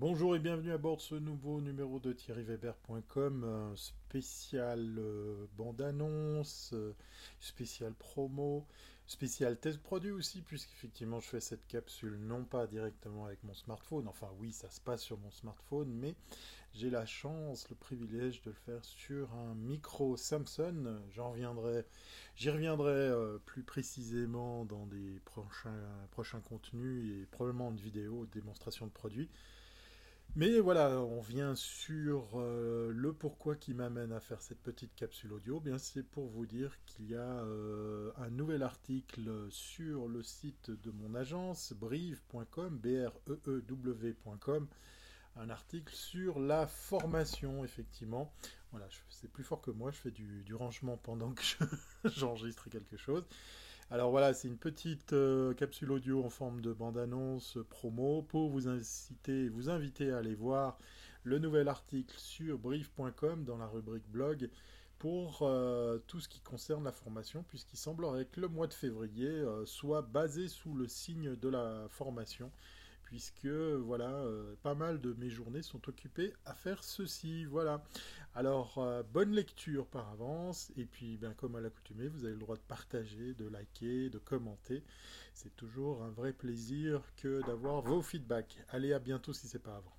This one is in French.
Bonjour et bienvenue à bord de ce nouveau numéro de thierryweber.com, spécial euh, bande-annonce, euh, spécial promo, spécial test produit aussi, puisqu'effectivement je fais cette capsule non pas directement avec mon smartphone, enfin oui ça se passe sur mon smartphone, mais j'ai la chance, le privilège de le faire sur un micro Samsung, j'y reviendrai euh, plus précisément dans des prochains, contenus et probablement une vidéo démonstration de produit. Mais voilà, on vient sur euh, le pourquoi qui m'amène à faire cette petite capsule audio. Bien, c'est pour vous dire qu'il y a euh, un nouvel article sur le site de mon agence, brive.com, b r e e w.com, un article sur la formation, effectivement. Voilà, c'est plus fort que moi, je fais du, rangement pendant que j'enregistre quelque chose. Alors voilà, c'est une petite euh, capsule audio en forme de bande-annonce promo pour vous inciter, vous inviter à aller voir le nouvel article sur brief.com dans la rubrique blog pour euh, tout ce qui concerne la formation, puisqu'il semblerait que le mois de février euh, soit basé sous le signe de la formation puisque voilà, euh, pas mal de mes journées sont occupées à faire ceci. Voilà. Alors, euh, bonne lecture par avance, et puis, ben, comme à l'accoutumée, vous avez le droit de partager, de liker, de commenter. C'est toujours un vrai plaisir que d'avoir vos feedbacks. Allez, à bientôt si c'est pas avant.